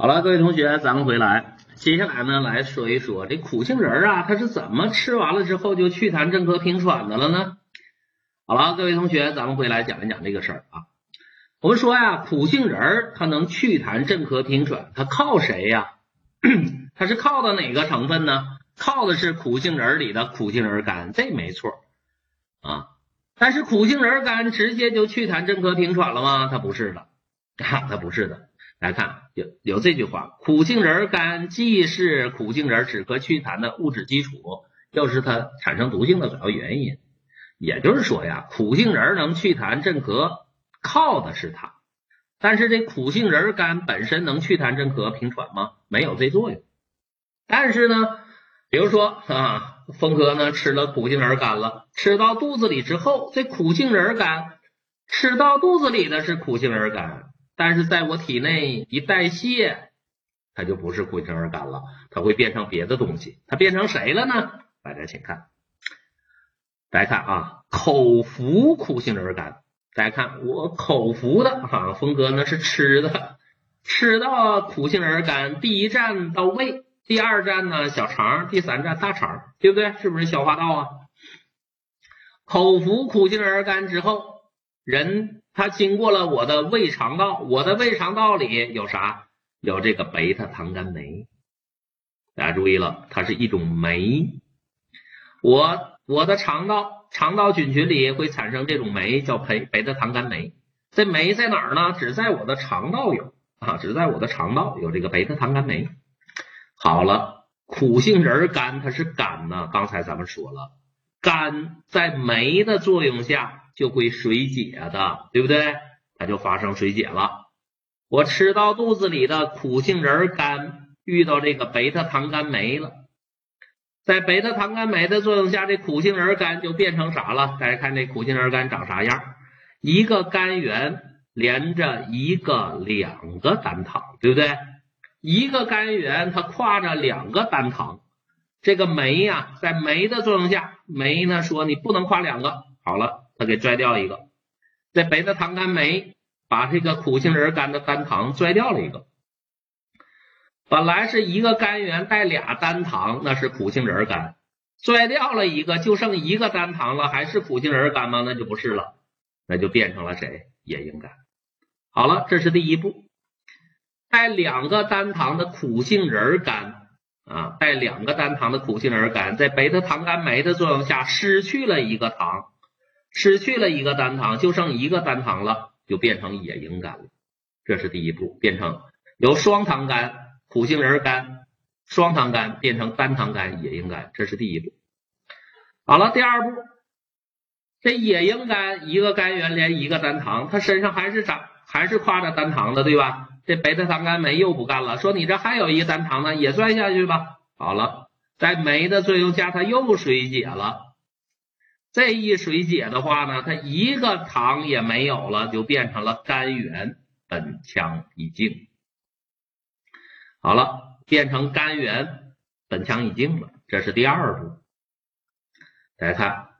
好了，各位同学，咱们回来，接下来呢，来说一说这苦杏仁啊，它是怎么吃完了之后就祛痰镇咳平喘的了呢？好了，各位同学，咱们回来讲一讲这个事儿啊。我们说呀，苦杏仁儿它能祛痰镇咳平喘，它靠谁呀？它是靠的哪个成分呢？靠的是苦杏仁里的苦杏仁苷，这没错啊。但是苦杏仁苷直接就祛痰镇咳平喘了吗？它不是的，啊 它不是的。来看有有这句话，苦杏仁苷既是苦杏仁止咳祛痰的物质基础，又是它产生毒性的主要原因。也就是说呀，苦杏仁能祛痰镇咳，靠的是它。但是这苦杏仁苷本身能祛痰镇咳平喘吗？没有这作用。但是呢，比如说啊，峰哥呢吃了苦杏仁苷了，吃到肚子里之后，这苦杏仁苷吃到肚子里的是苦杏仁苷。但是在我体内一代谢，它就不是苦杏仁苷了，它会变成别的东西。它变成谁了呢？大家请看，大家看啊，口服苦杏仁苷。大家看我口服的哈，峰哥那是吃的，吃到苦杏仁苷，第一站到胃，第二站呢小肠，第三站大肠，对不对？是不是消化道啊？口服苦杏仁苷之后，人。它经过了我的胃肠道，我的胃肠道里有啥？有这个贝塔糖苷酶。大家注意了，它是一种酶。我我的肠道肠道菌群里会产生这种酶，叫贝贝塔糖苷酶。这酶在哪儿呢？只在我的肠道有啊，只在我的肠道有这个贝塔糖苷酶。好了，苦杏仁苷它是苷呢，刚才咱们说了，苷在酶的作用下。就会水解的，对不对？它就发生水解了。我吃到肚子里的苦杏仁苷遇到这个贝塔糖苷酶了，在贝塔糖苷酶的作用下，这苦杏仁苷就变成啥了？大家看这苦杏仁苷长啥样？一个甘源连着一个两个单糖，对不对？一个甘源它跨着两个单糖，这个酶呀，在酶的作用下，酶呢说你不能跨两个，好了。他给拽掉一个，这贝塔糖苷酶把这个苦杏仁苷的单糖拽掉了一个。本来是一个甘源带俩单糖，那是苦杏仁苷，拽掉了一个，就剩一个单糖了，还是苦杏仁苷吗？那就不是了，那就变成了谁？野樱苷。好了，这是第一步，带两个单糖的苦杏仁苷啊，带两个单糖的苦杏仁苷，在贝塔糖苷酶的作用下失去了一个糖。失去了一个单糖，就剩一个单糖了，就变成野营苷了。这是第一步，变成由双糖苷苦杏仁苷双糖苷变成单糖苷野营苷，这是第一步。好了，第二步，这野樱苷一个甘源连一个单糖，它身上还是长还是挎着单糖的，对吧？这贝塔糖苷酶又不干了，说你这还有一个单糖呢，也算下去吧。好了，在酶的作用下，它又水解了。这一水解的话呢，它一个糖也没有了，就变成了甘源苯羟乙烃。好了，变成甘源苯羟乙烃了，这是第二步。大家看，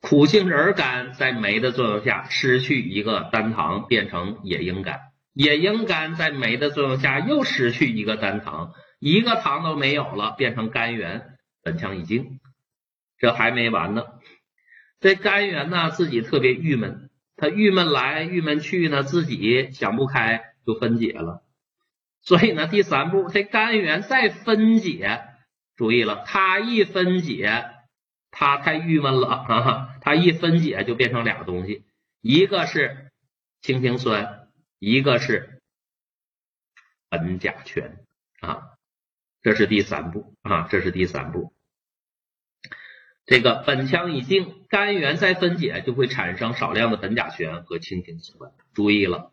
苦杏仁苷在酶的作用下失去一个单糖，变成野樱苷；野樱苷在酶的作用下又失去一个单糖，一个糖都没有了，变成甘源苯羟乙烃。这还没完呢。这甘源呢，自己特别郁闷，他郁闷来郁闷去呢，自己想不开就分解了。所以呢，第三步，这甘源再分解，注意了，它一分解，它太郁闷了啊，它一分解就变成俩东西，一个是氢氰酸，一个是苯甲醛啊，这是第三步啊，这是第三步。这个苯羟乙烃甘源再分解就会产生少量的苯甲醛和氢氰酸。注意了，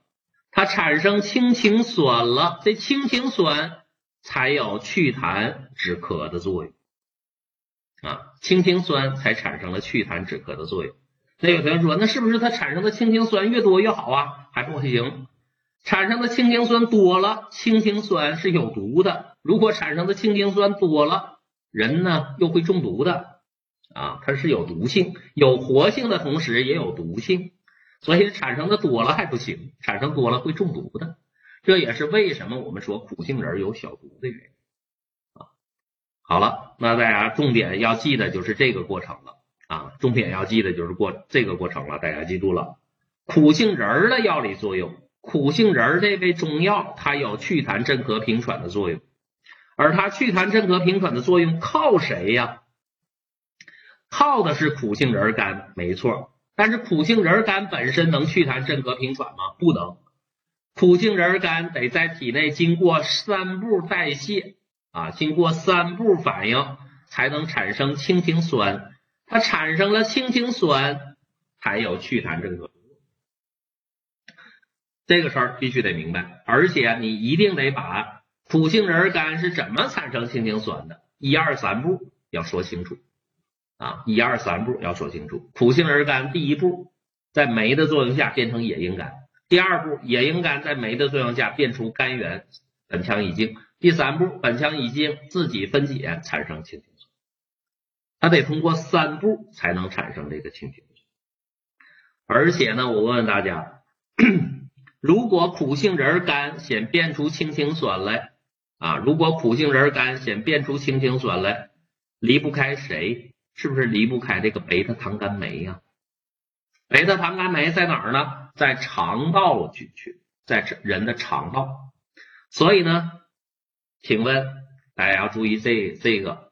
它产生氢氰酸了，这氢氰酸才有祛痰止咳的作用啊，氢氰酸才产生了祛痰止咳的作用。那有同学说，那是不是它产生的氢氰酸越多越好啊？还不行，产生的氢氰酸多了，氢氰酸是有毒的。如果产生的氢氰酸多了，人呢又会中毒的。啊，它是有毒性，有活性的同时也有毒性，所以产生的多了还不行，产生多了会中毒的。这也是为什么我们说苦杏仁有小毒的原因啊。好了，那大家重点要记的就是这个过程了啊，重点要记的就是过这个过程了，大家记住了。苦杏仁的药理作用，苦杏仁这味中药它有祛痰镇咳平喘的作用，而它祛痰镇咳平喘的作用靠谁呀？靠的是苦杏仁干，没错。但是苦杏仁干本身能祛痰镇咳平喘吗？不能。苦杏仁干得在体内经过三步代谢啊，经过三步反应才能产生氢氰酸。它产生了氢氰酸，才有祛痰镇咳。这个事儿必须得明白，而且你一定得把苦杏仁干是怎么产生氢氰酸的，一二三步要说清楚啊，一二三步要说清楚。苦杏仁干第一步在酶的作用下变成野樱苷。第二步，野樱苷在酶的作用下变出苷源苯羟乙腈。第三步，苯羟乙腈自己分解产生氢氰酸。它得通过三步才能产生这个氢氰酸。而且呢，我问问大家，如果苦杏仁干先变出氢氰酸来啊，如果苦杏仁干先变出氢氰酸来，离不开谁？是不是离不开这个贝塔糖苷酶呀？贝塔糖苷酶在哪儿呢？在肠道菌群，在人的肠道。所以呢，请问大家要注意这这个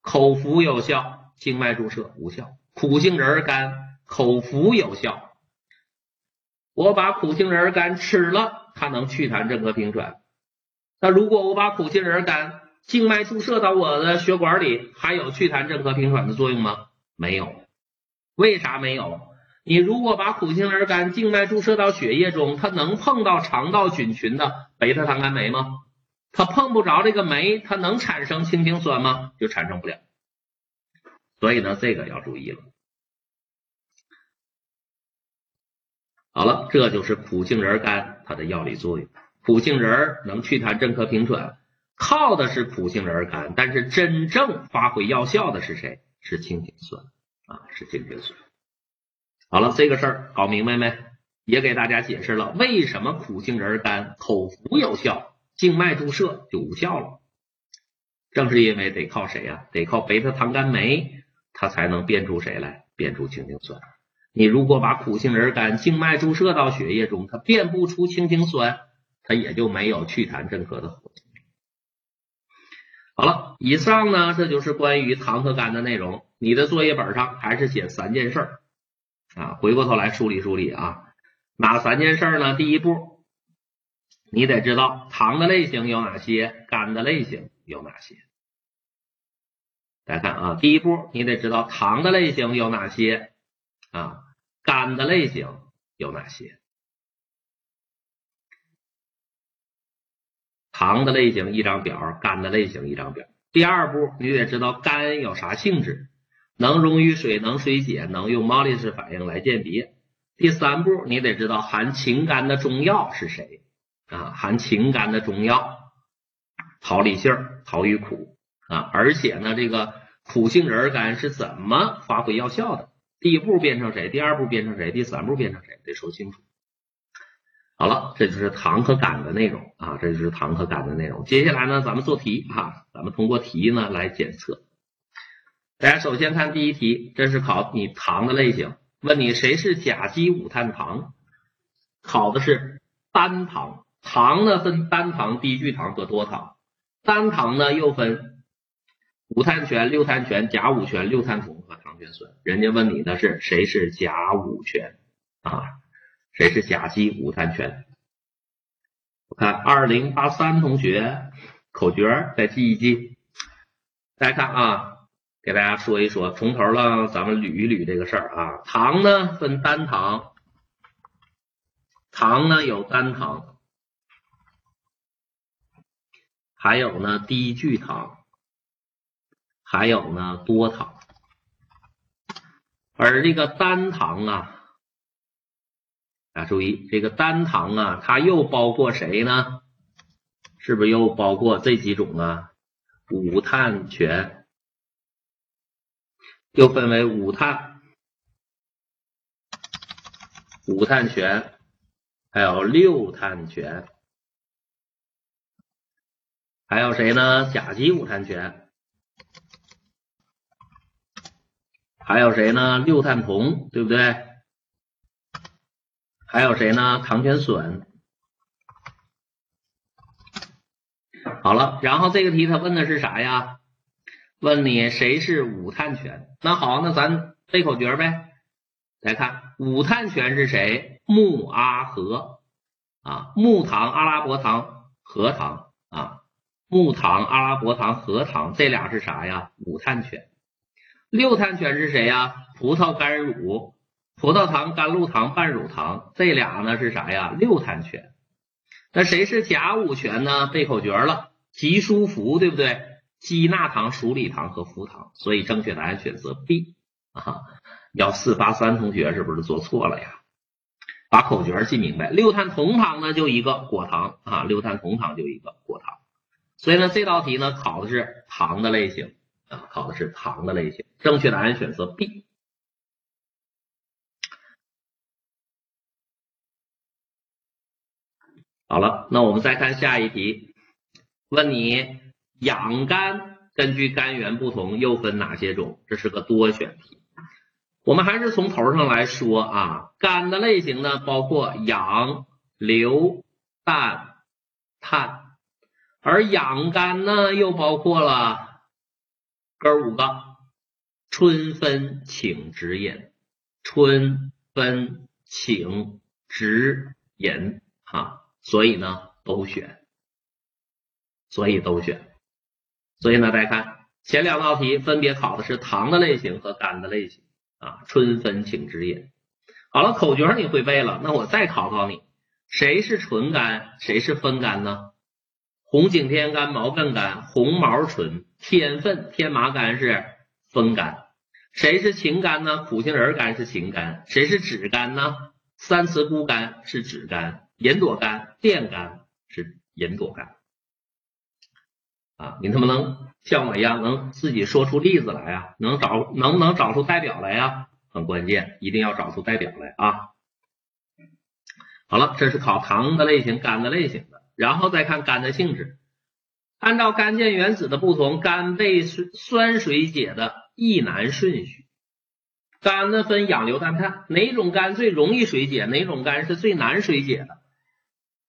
口服有效，静脉注射无效。苦杏仁干口服有效，我把苦杏仁干吃了，它能祛痰镇咳平喘。那如果我把苦杏仁干静脉注射到我的血管里，还有祛痰镇咳平喘的作用吗？没有。为啥没有？你如果把苦杏仁干静脉注射到血液中，它能碰到肠道菌群的贝塔糖苷酶吗？它碰不着这个酶，它能产生氢氰酸吗？就产生不了。所以呢，这个要注意了。好了，这就是苦杏仁干它的药理作用。苦杏仁能祛痰镇咳平喘，靠的是苦杏仁干，但是真正发挥药效的是谁？是氢氰酸啊，是氢氰酸。好了，这个事儿搞明白没？也给大家解释了为什么苦杏仁干口服有效，静脉注射就无效了。正是因为得靠谁呀？得靠贝塔糖苷酶，它才能变出谁来？变出氢氰酸。你如果把苦杏仁干静脉注射到血液中，它变不出氢氰酸，它也就没有祛痰镇咳的作用。好了，以上呢，这就是关于糖和肝的内容。你的作业本上还是写三件事。啊，回过头来梳理梳理啊，哪三件事呢？第一步，你得知道糖的类型有哪些，肝的类型有哪些。大家看啊，第一步你得知道糖的类型有哪些啊，肝的类型有哪些。糖的类型一张表，肝的类型一张表。第二步，你得知道肝有啥性质。能溶于水，能水解，能用毛利式反应来鉴别。第三步，你得知道含氰苷的中药是谁啊？含氰苷的中药，桃李杏、桃与苦啊。而且呢，这个苦杏仁干是怎么发挥药效的？第一步变成谁？第二步变成谁？第三步变成谁？得说清楚。好了，这就是糖和肝的内容啊，这就是糖和肝的内容。接下来呢，咱们做题哈，咱们通过题呢来检测。大家首先看第一题，这是考你糖的类型，问你谁是甲基五碳糖，考的是单糖。糖呢分单糖、低聚糖和多糖，单糖呢又分五碳醛、六碳醛、甲五醛、六碳酮和糖醛酸。人家问你的是谁是甲五醛啊？谁是甲基五碳醛？我看二零八三同学口诀再记一记，大家看啊。给大家说一说，从头了，咱们捋一捋这个事儿啊。糖呢分单糖，糖呢有单糖，还有呢低聚糖，还有呢多糖。而这个单糖啊，大家注意，这个单糖啊，它又包括谁呢？是不是又包括这几种啊？五碳醛。又分为五碳、五碳醛，还有六碳醛，还有谁呢？甲基五碳醛。还有谁呢？六碳铜，对不对？还有谁呢？糖醛酸。好了，然后这个题他问的是啥呀？问你谁是五碳醛？那好，那咱背口诀呗。来看五碳醛是谁？木阿和啊，木糖、阿拉伯糖、核糖啊，木糖、阿拉伯糖、核糖，这俩是啥呀？五碳醛。六碳醛是谁呀？葡萄干乳、葡萄糖、甘露糖、半乳糖，这俩呢是啥呀？六碳醛。那谁是甲五醛呢？背口诀了，吉舒福，对不对？基纳糖、鼠李糖和福糖，所以正确答案选择 B 啊。幺四八三同学是不是做错了呀？把口诀记明白。六碳铜糖呢就一个果糖啊，六碳铜糖就一个果糖。所以呢这道题呢考的是糖的类型。啊，考的是糖的类型，正确答案选择 B。好了，那我们再看下一题，问你氧苷根据肝源不同又分哪些种？这是个多选题。我们还是从头上来说啊，肝的类型呢包括氧、硫、氮、碳，而氧苷呢又包括了。哥五个，春分请直饮，春分请直饮啊，所以呢都选，所以都选，所以呢大家看前两道题分别考的是糖的类型和苷的类型啊，春分请指引。好了，口诀你会背了，那我再考考你，谁是纯苷，谁是分苷呢？红景天干、毛茛干、红毛醇。天分天麻苷是风苷，谁是禽苷呢？苦杏仁苷是禽苷，谁是脂苷呢？三雌菇苷是脂苷，银朵苷、电苷是银朵苷。啊，你能不能像我一样，能自己说出例子来啊？能找能不能找出代表来呀？很关键，一定要找出代表来啊！好了，这是考糖的类型、苷的类型的，然后再看苷的性质。按照干键原子的不同，苷被酸水解的易难顺序。苷呢分氧、硫、氮、碳，哪种苷最容易水解？哪种苷是最难水解的？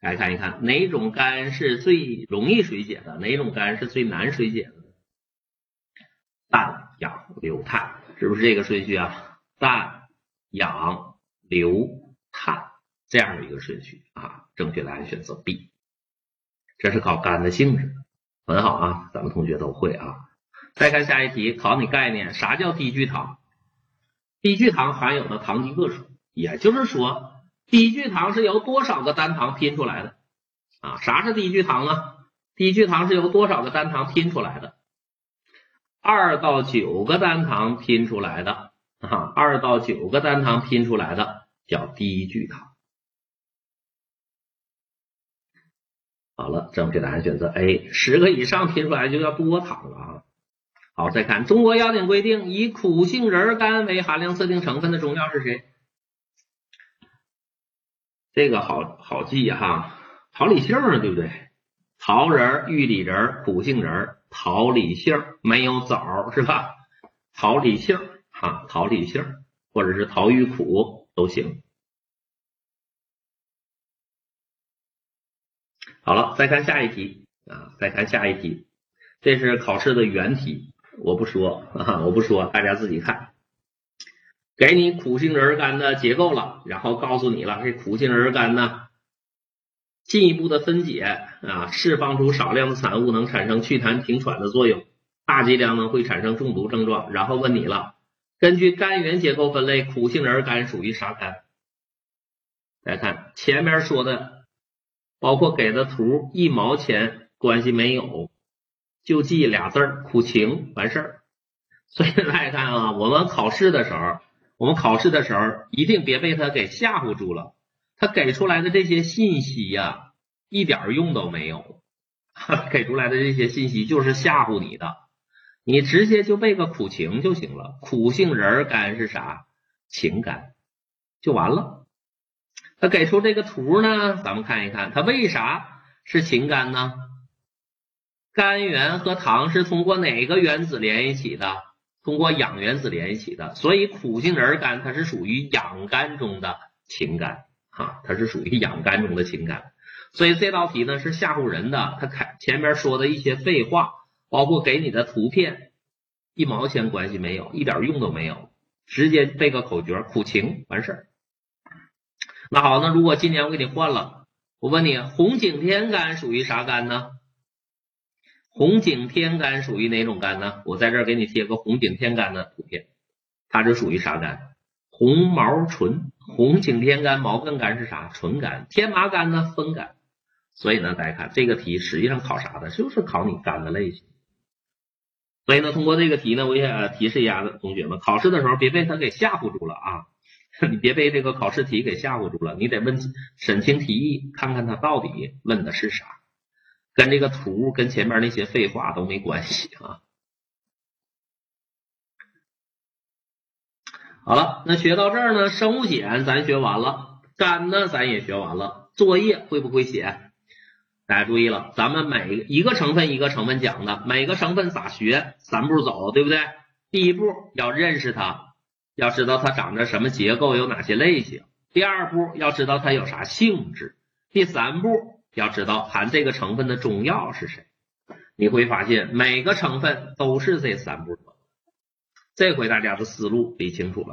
来看一看，哪种苷是最容易水解的？哪种苷是最难水解的？氮、氧、硫、碳，是不是这个顺序啊？氮、氧、硫、碳这样的一个顺序啊？正确答案选择 B。这是考苷的性质。很好啊，咱们同学都会啊。再看下一题，考你概念，啥叫低聚糖？低聚糖含有的糖基个数，也就是说，低聚糖是由多少个单糖拼出来的啊？啥是低聚糖啊？低聚糖是由多少个单糖拼出来的？二到九个单糖拼出来的啊，二到九个单糖拼出来的叫低聚糖。好了，正确答案选择 A，十个以上拼出来就叫多糖了啊。好，再看中国药典规定，以苦杏仁苷为含量测定成分的中药是谁？这个好好记哈，桃李杏儿，对不对？桃仁、玉李仁、苦杏仁、桃李杏，没有枣是吧？桃李杏哈，桃李杏或者是桃玉苦都行。好了，再看下一题啊！再看下一题，这是考试的原题，我不说啊，我不说，大家自己看。给你苦杏仁苷的结构了，然后告诉你了，这苦杏仁苷呢，进一步的分解啊，释放出少量的产物，能产生祛痰停喘的作用，大剂量呢会产生中毒症状。然后问你了，根据苷源结构分类，苦杏仁苷属于啥苷？来看前面说的。包括给的图一毛钱关系没有，就记俩字儿苦情完事儿。所以大家看啊，我们考试的时候，我们考试的时候一定别被他给吓唬住了。他给出来的这些信息呀，一点用都没有。给出来的这些信息就是吓唬你的，你直接就背个苦情就行了。苦杏仁干是啥？情感就完了。他给出这个图呢，咱们看一看，它为啥是情感呢？甘源和糖是通过哪个原子连一起的？通过氧原子连一起的。所以苦杏仁苷它是属于氧苷中的情感啊，它是属于氧苷中的情感。所以这道题呢是吓唬人的，他开前面说的一些废话，包括给你的图片，一毛钱关系没有，一点用都没有，直接背个口诀苦情完事儿。那好，那如果今年我给你换了，我问你红景天苷属于啥苷呢？红景天苷属于哪种苷呢？我在这儿给你贴个红景天苷的图片，它是属于啥苷？红毛醇。红景天苷、毛茛苷是啥？醇苷。天麻苷呢？酚苷。所以呢，大家看这个题实际上考啥的？就是考你苷的类型。所以呢，通过这个题呢，我也提示一下同学们，考试的时候别被他给吓唬住了啊！你别被这个考试题给吓唬住了，你得问审清题意，看看他到底问的是啥。跟这个图跟前面那些废话都没关系啊！好了，那学到这儿呢，生物碱咱学完了，苷呢咱也学完了，作业会不会写？大家注意了，咱们每一个成分一个成分讲的，每个成分咋学？三步走，对不对？第一步要认识它，要知道它长着什么结构，有哪些类型。第二步要知道它有啥性质。第三步。要知道含这个成分的中药是谁，你会发现每个成分都是这三步。这回大家的思路理清楚了。